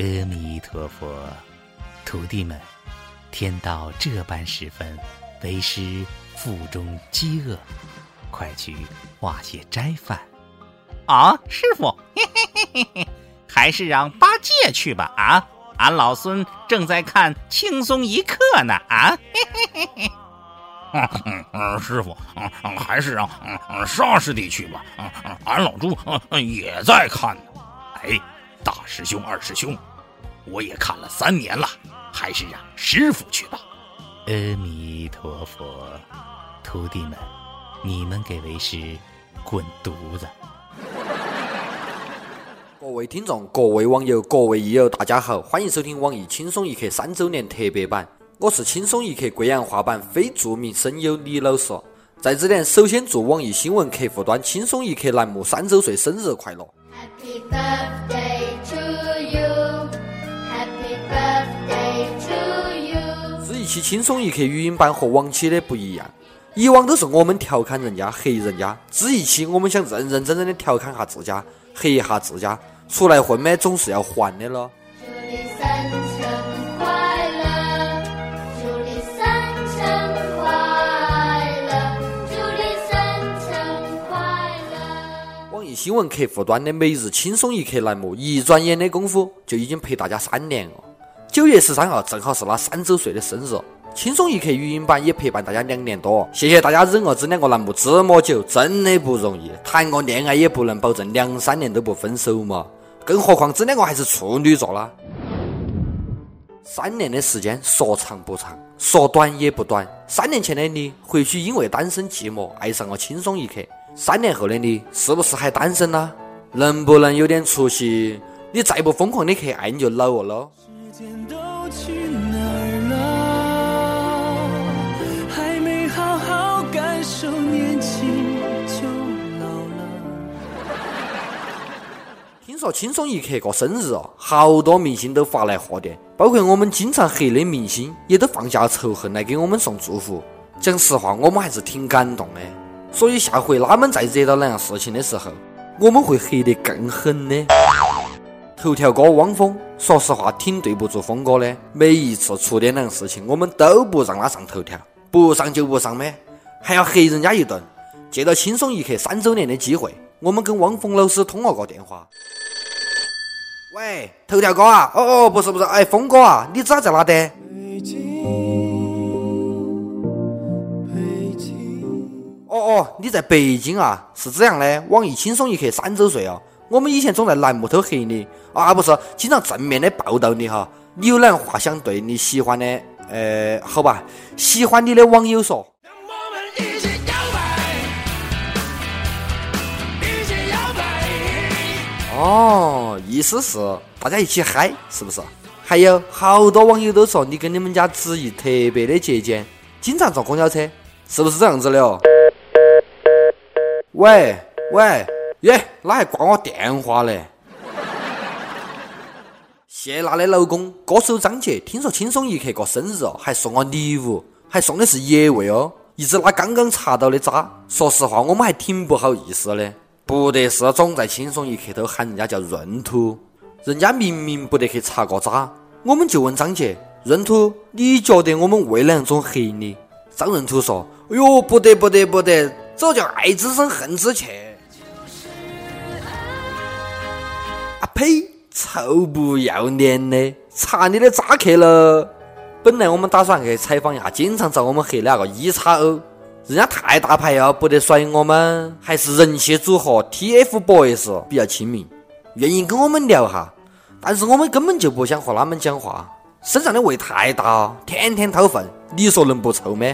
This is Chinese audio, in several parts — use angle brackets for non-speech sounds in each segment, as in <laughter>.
阿弥陀佛，徒弟们，天到这般时分，为师腹中饥饿，快去化些斋饭。啊，师傅，嘿嘿嘿嘿嘿，还是让八戒去吧。啊，俺老孙正在看轻松一刻呢。啊，嘿嘿嘿嘿。师傅，还是让沙师弟去吧。俺老猪也在看呢。哎，大师兄、二师兄，我也看了三年了，还是让师傅去吧。阿弥陀佛，徒弟们，你们给为师滚犊子！各位听众、各位网友、各位益友，大家好，欢迎收听网易轻松一刻三周年特别版。我是轻松一刻贵阳话版非著名声优李老师，在这里首先祝网易新闻客户端轻松一刻栏目三周岁生日快乐！Happy birthday to 期轻松一刻语音版和往期的不一样，以往都是我们调侃人家、黑人家，这一期我们想认认真真的调侃下自家、黑一下自家，出来混嘛总是要还的咯。新闻客户端的每日轻松一刻栏目，一转眼的功夫就已经陪大家三年了。九月十三号正好是他三周岁的生日，轻松一刻语音版也陪伴大家两年多。谢谢大家忍了这两个栏目这么久，真的不容易。谈个恋爱也不能保证两三年都不分手嘛，更何况这两个还是处女座啦。三年的时间说长不长，说短也不短。三年前的你，或许因为单身寂寞，爱上了轻松一刻。三年后的你是不是还单身呢？能不能有点出息？你再不疯狂的去爱，你就老了喽。听说轻松一刻过生日哦，好多明星都发来贺电，包括我们经常黑的明星，也都放下仇恨来给我们送祝福。讲实话，我们还是挺感动的。所以下回他们再惹到那样事情的时候，我们会黑得更狠的。头条哥汪峰，说实话挺对不住峰哥的。每一次出点那样事情，我们都不让他上头条，不上就不上呗，还要黑人家一顿。借着轻松一刻三周年的机会，我们跟汪峰老师通了个电话。喂，头条哥啊？哦哦，不是不是，哎，峰哥啊，你咋在哪的？哦哦，你在北京啊？是这样的，网易轻松一刻三周岁哦。我们以前总在栏目头黑你啊，不是，经常正面的报道你哈。你有哪样话想对你喜欢的？呃，好吧，喜欢你的网友说。哦，意思是大家一起嗨，是不是？还有好多网友都说你跟你们家子怡特别的节俭，经常坐公交车，是不是这样子的哦？喂喂，耶，哪还挂我电话嘞？<laughs> 谢娜的老公歌手张杰，听说轻松一刻过生日哦，还送我礼物，还送的是野味哦，一只他刚刚查到的渣。说实话，我们还挺不好意思的，不得是总在轻松一刻都喊人家叫闰土，人家明明不得去查个渣。我们就问张杰，闰土，你觉得我们为哪种黑你？张闰土说，哎呦，不得不得不得。这叫爱之深，恨之切。呸！臭不要脸的，查你的渣去了。本来我们打算去采访一下经常找我们黑的那个一叉 O，人家太大牌了，不得甩我们。还是人气组合 TFBOYS 比较亲民，愿意跟我们聊哈。但是我们根本就不想和他们讲话，身上的味太大，天天掏粪，你说能不臭吗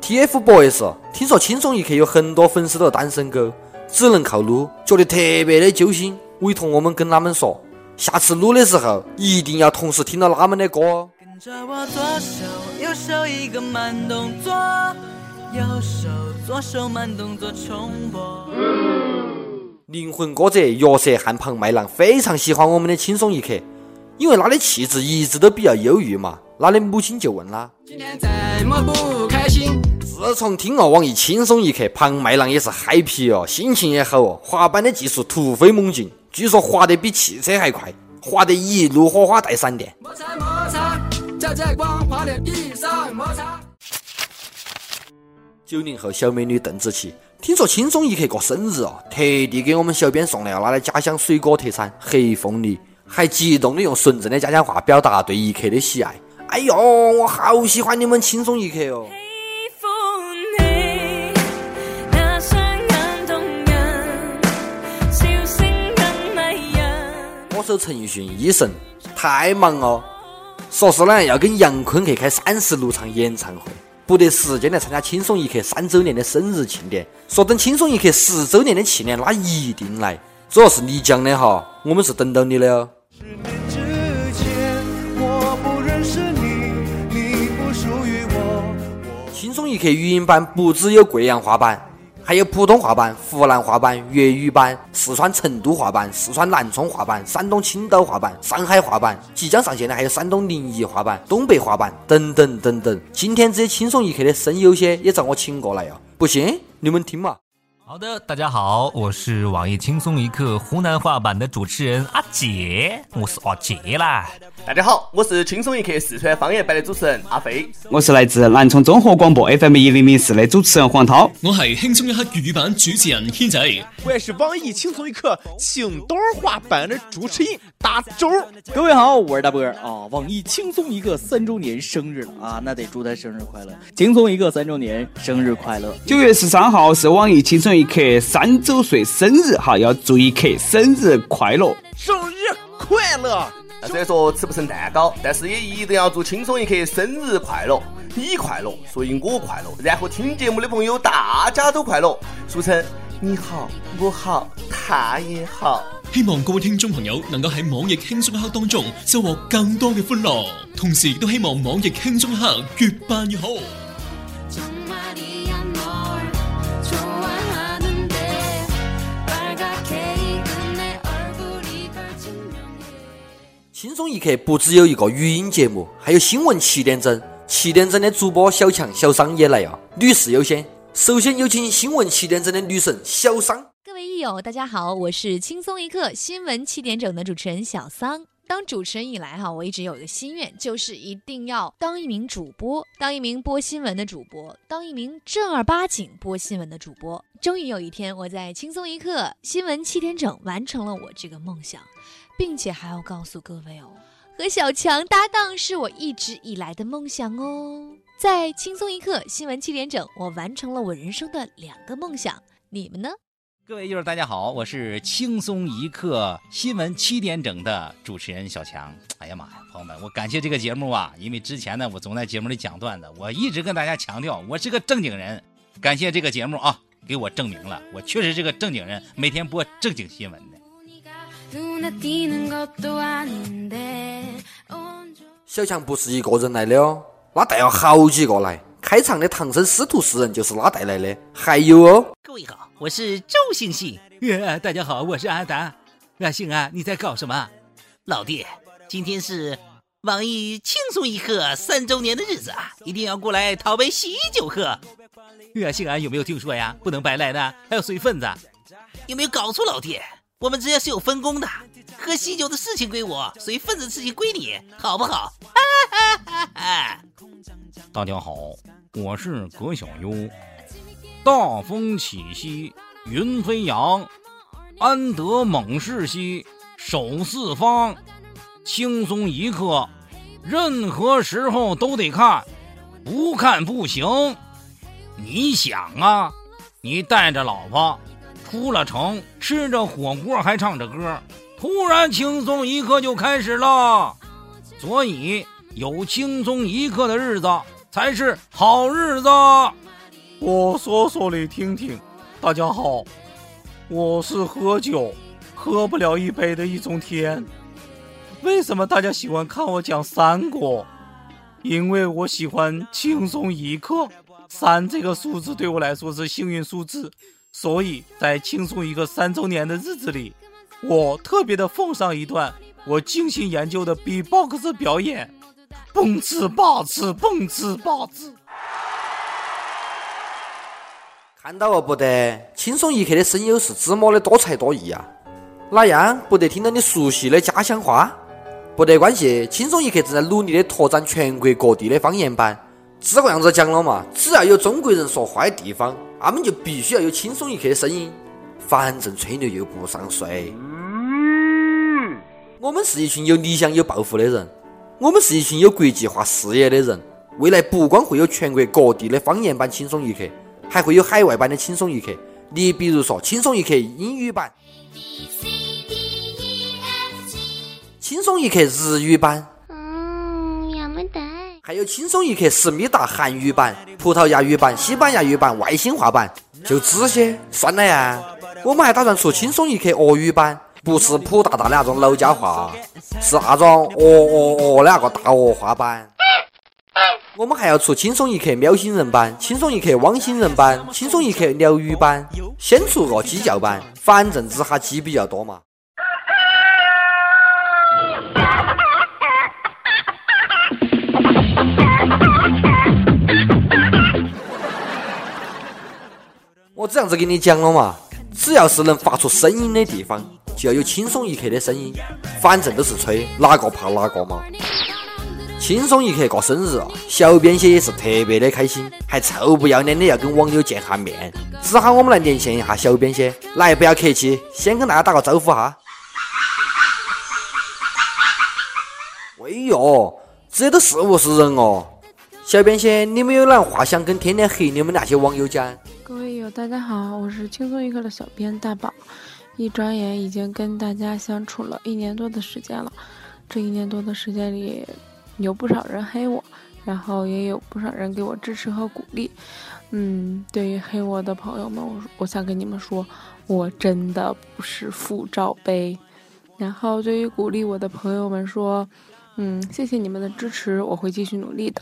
？TFBOYS，听说轻松一刻有很多粉丝都是单身狗，只能靠撸，觉得特别的揪心，委托我们跟他们说，下次录的时候一定要同时听到他们的歌哦。跟着我左手右手一个慢动作，右手左手慢动作重播。灵魂歌者约瑟汉庞麦郎非常喜欢我们的轻松一刻，因为他的气质一直都比较忧郁嘛。他的母亲就问他：今天怎么不开心？自从听了网易轻松一刻，庞麦郎也是嗨皮哦，心情也好哦，滑板的技术突飞猛进，据说滑得比汽车还快，滑得一路火花带闪电。摩擦摩擦，在这光滑的地上摩擦。九零后小美女邓紫棋，听说轻松一刻过生日哦，特地给我们小编送来了她的家乡水果特产黑凤梨，还激动的用纯正的家乡话表达对一刻的喜爱。哎呦，我好喜欢你们轻松一刻哦！喜歡你，那雙眼動人，笑聲更迷人。歌手陳奕迅一神太忙了，说是呢要跟杨坤去开三十六场演唱会，不得时间来参加轻松一刻三周年的生日庆典。说等轻松一刻十周年的庆典，那一定来。主要是你讲的哈，我们是等到你的哦。轻松一刻语音版不只有贵阳话版，还有普通话版、湖南话版、粤语版、四川成都话版、四川南充话版、山东青岛话版、上海话版，即将上线的还有山东临沂话版、东北话版等等等等。今天这些轻松一刻的声优些也找我请过来呀，不信你们听嘛。好的，大家好，我是网易轻松一刻湖南话版的主持人阿杰，我是阿杰啦。大家好，我是轻松一刻四川方言版的主持人阿飞。我是来自南充综合广播 FM 一零零四的主持人黄涛。我是轻松一刻粤语版主持人天仔。我也是网易轻松一刻青岛话版的主持人大周。<laughs> 各位好，我是大波兒啊！网易轻松一刻三周年生日了啊，那得祝他生日快乐！轻松一刻三周年生日快乐！九月十三号是网易輕鬆一刻三周岁生日哈，要祝一刻生日快乐！生日快乐！虽然说吃不成蛋糕，但是也一定要祝轻松一刻生日快乐！你快乐，所以我快乐，然后听节目的朋友大家都快乐，俗称你好，我好，他也好。希望各位听众朋友能够喺网易轻松一刻当中收获更多嘅欢乐，同时亦都希望网易轻松一刻越办越好。轻松一刻不只有一个语音节目，还有新闻七点整。七点整的主播小强、小桑也来啊，女士优先。首先有请新闻七点整的女神小桑。各位益友，大家好，我是轻松一刻新闻七点整的主持人小桑。当主持人以来哈，我一直有一个心愿，就是一定要当一名主播，当一名播新闻的主播，当一名正儿八经播新闻的主播。终于有一天，我在轻松一刻新闻七点整完成了我这个梦想，並且还要告诉各位哦，和小强搭档是我一直以来的梦想哦。在轻松一刻新闻七点整，我完成了我人生的两个梦想，你们呢？各位友大家好，我是轻松一刻新闻七点整的主持人小强。哎呀妈呀，朋友们，我感谢这个节目啊，因为之前呢，我总在节目里讲段子，我一直跟大家强调我是个正经人。感谢这个节目啊，给我证明了我确实是个正经人，每天播正经新闻的。小强不是一个人来的哦，他带了好几个来。开场的唐僧师徒四人就是他带来的，还有哦。各位好，我是周星星。呃，大家好，我是阿达。阿星啊，你在搞什么？老弟，今天是网易轻松一刻三周年的日子啊，一定要过来讨杯喜酒喝。阿星啊，有没有听说呀？不能白来的，还要随份子。有没有搞错，老弟？我们之间是有分工的，喝喜酒的事情归我，随份子的事情归你，好不好？哈哈哈！大家好，我是葛小优。大风起兮云飞扬，安得猛士兮守四方。轻松一刻，任何时候都得看，不看不行。你想啊，你带着老婆出了城，吃着火锅还唱着歌，突然轻松一刻就开始了。所以有轻松一刻的日子才是好日子。我说说你听听，大家好，我是喝酒喝不了一杯的易中天。为什么大家喜欢看我讲三国？因为我喜欢轻松一刻，三这个数字对我来说是幸运数字，所以在轻松一刻三周年的日子里，我特别的奉上一段我精心研究的 B-box 表演，蹦次吧次，蹦次吧次。看到了不得？轻松一刻的声优是這麼的多才多艺啊！哪样不得听到你熟悉的家乡话？不得关系，轻松一刻正在努力的拓展全国各地的方言版。这个样子讲了嘛，只要有中国人说话的地方，他们就必须要有轻松一刻的声音。反正吹牛又不上税。我们是一群有理想、有抱负的人，我们是一群有国际化视野的人。未来不光会有全国各地的方言版轻松一刻，还会有海外版的轻松一刻。你比如说轻松一刻英语版。轻松一刻日语版，还有轻松一刻思密达韩语版、葡萄牙语版、西班牙语版、外星话版，就这些，算了呀。我们还打算出轻松一刻俄语版，不是普大大的那种老家话，是那种哦哦哦的那个大俄话版。我们还要出轻松一刻喵星人版、轻松一刻汪星人版、轻松一刻鸟语版，先出个鸡叫版，反正只哈鸡比较多嘛。这样子跟你讲了嘛，只要是能发出声音的地方，就要有轻松一刻的声音。反正都是吹，哪个怕哪个嘛。轻松一刻过生日，小编些也是特别的开心，还臭不要脸的要跟网友见下面，只喊我们来连线一下小编些。来，不要客气，先跟大家打个招呼哈。哎呦，这都是不是人哦？小编些，你们有哪话想跟天天黑你们那些网友讲？各位友，大家好，我是轻松一刻的小编大宝。一转眼已经跟大家相处了一年多的时间了，这一年多的时间里，有不少人黑我，然后也有不少人给我支持和鼓励。嗯，对于黑我的朋友们，我我想跟你们说，我真的不是富罩杯。然后对于鼓励我的朋友们说，嗯，谢谢你们的支持，我会继续努力的。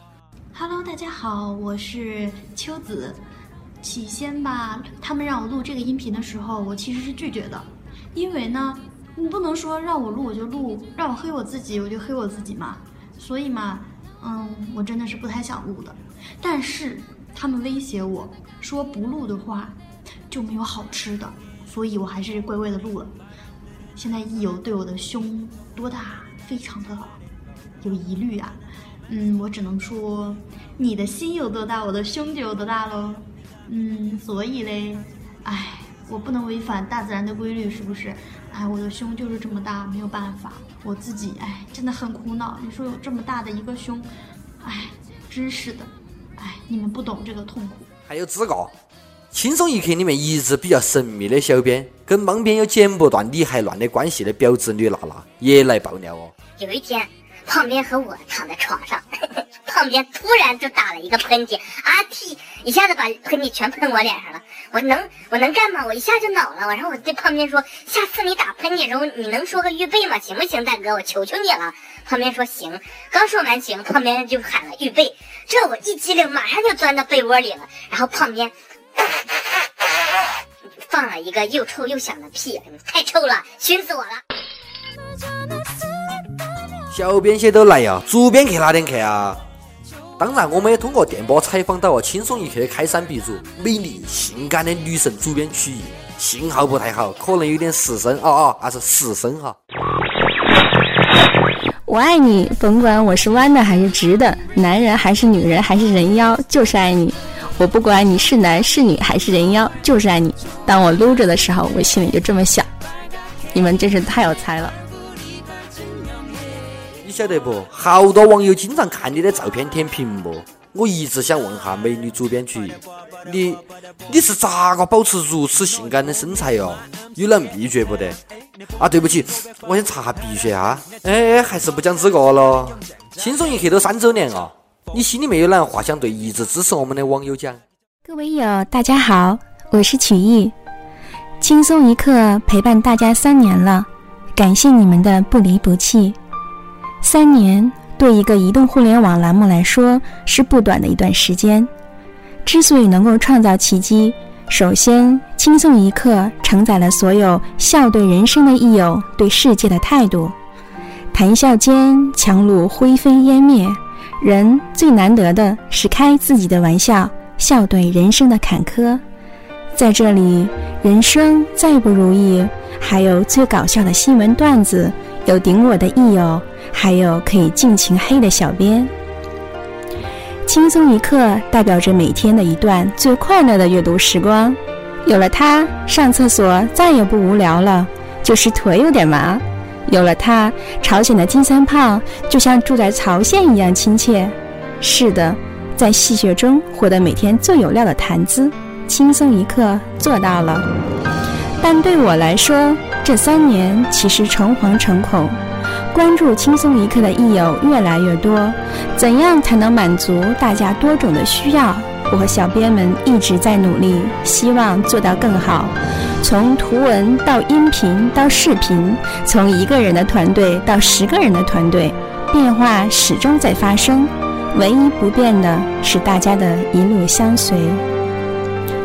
Hello，大家好，我是秋子。起先吧，他们让我录这个音频的时候，我其实是拒绝的，因为呢，你不能说让我录我就录，让我黑我自己我就黑我自己嘛。所以嘛，嗯，我真的是不太想录的。但是他们威胁我说不录的话就没有好吃的，所以我还是乖乖的录了。现在益友对我的胸多大，非常的有疑虑啊。嗯，我只能说，你的心有多大，我的胸就有多大喽。嗯，所以嘞，哎，我不能违反大自然的规律，是不是？哎，我的胸就是这么大，没有办法，我自己哎真的很苦恼。你说有这么大的一个胸，哎，真是的，哎，你们不懂这个痛苦。还有这个，轻松一刻里面一直比较神秘的小编，跟帮边有剪不断理还乱的关系的婊子女娜娜也来爆料哦。有一天，旁边和我躺在床上，<laughs> 旁边突然就打了一个喷嚏，阿嚏，一下子把喷嚏全喷我脸上了。我能我能干吗？我一下就恼了。然后我对胖边说：“下次你打喷嚏的时候，你能说个预备吗？行不行，大哥？我求求你了。”胖边说：“行。”刚说完行，胖边就喊了预备。这我一激灵，马上就钻到被窝里了。然后胖边放了一个又臭又响的屁，太臭了，熏死我了。小编些都来呀，主编去哪点去啊？当然，我们也通过电波采访到了轻松一刻的开山鼻祖、美丽性感的女神主编曲艺，信号不太好，可能有点失声哦哦，那是失声哈。我爱你，甭管我是弯的还是直的，男人还是女人还是人妖，就是爱你。我不管你是男是女还是人妖，就是爱你。当我撸着的时候，我心里就这么想。你们真是太有才了。你晓得不？好多网友经常看你的照片舔屏幕，我一直想问下美女主编曲，你你是咋个保持如此性感的身材哟？有哪秘诀不得？啊，对不起，我先查下鼻血啊。哎，还是不讲这个了。轻松一刻都三周年了，你心里面有哪样话想对一直支持我们的网友讲？各位友，大家好，我是曲艺，轻松一刻陪伴大家三年了，感谢你们的不离不弃。三年对一个移动互联网栏目来说是不短的一段时间。之所以能够创造奇迹，首先，轻松一刻承载了所有笑对人生的益友对世界的态度。谈笑间，强弩灰飞烟灭。人最难得的是开自己的玩笑，笑对人生的坎坷。在这里，人生再不如意，还有最搞笑的新闻段子，有顶我的益友，还有可以尽情黑的小编。轻松一刻代表着每天的一段最快乐的阅读时光，有了它，上厕所再也不无聊了，就是腿有点麻。有了它，朝鲜的金三胖就像住在朝鲜一样亲切。是的，在戏谑中获得每天最有料的谈资，轻松一刻做到了。但对我来说，这三年其实诚惶诚恐。关注轻松一刻的益友越来越多，怎样才能满足大家多种的需要？我和小编们一直在努力，希望做到更好。从图文到音频到视频，从一个人的团队到十个人的团队，变化始终在发生。唯一不变的是大家的一路相随。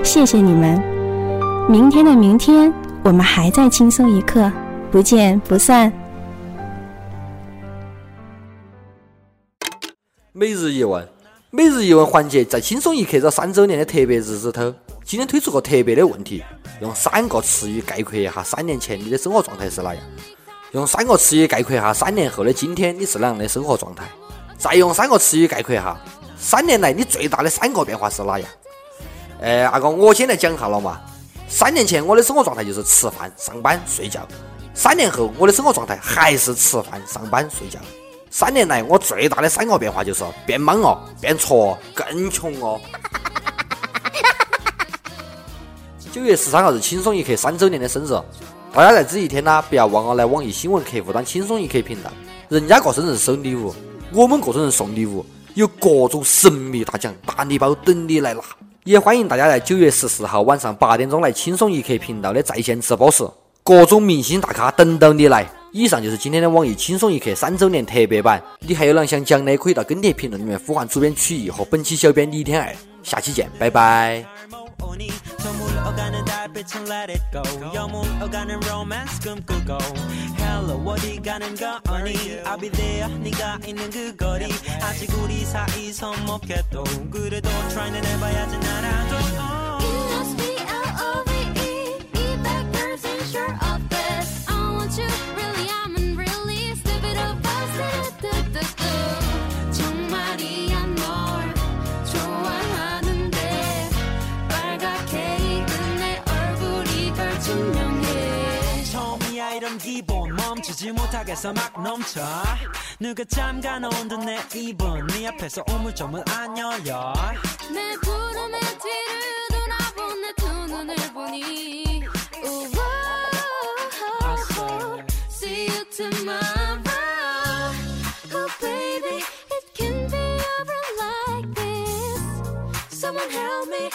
谢谢你们！明天的明天，我们还在轻松一刻，不见不散。每日一问，每日一问环节在轻松一刻这三周年的特别日子头，今天推出个特别的问题，用三个词语概括一下三年前你的生活状态是哪样？用三个词语概括一下三年后的今天你是哪样的生活状态？再用三个词语概括一下三年来你最大的三个变化是哪样？呃，阿哥，我先来讲一下了嘛。三年前我的生活状态就是吃饭、上班、睡觉。三年后我的生活状态还是吃饭、上班、睡觉。三年来我最大的三个变化就是变莽哦，变挫，更穷哦。九 <laughs> 月十三号是轻松一刻三周年的生日，大家在这一天呢，不要忘了来网易新闻客户端轻松一刻频道。人家过生日收礼物，我们过生日送礼物，有各种神秘大奖、大礼包等你来拿。也欢迎大家在九月十四号晚上八点钟来轻松一刻频道的在线直播室，各种明星大咖等到你来。以上就是今天的网易轻松一刻三周年特别版。你还有啷想讲的，可以到跟帖评论里面呼唤主编曲艺和本期小编李天爱。下期见，拜拜。 저 물러가는 달빛은 let it go 여 물러가는 romance 꿈꾸고 Hello 어디 가는 거니 I'll be there 네가 있는 그 거리 아직 우리 사이 서먹해도 그래도 try는 해봐야지 나라도 You must be L-O-V-E, be back person sure 이런 기분 멈추지 못하겠어 막 넘쳐. 누가 잠가놓은 듯내 입은 네 앞에서 우물쭈물 안 열려 내 구름의 뒤를 돌아본 내 두 눈을 보니. 우와, See you tomorrow. Oh baby It can be ever like this. Someone help me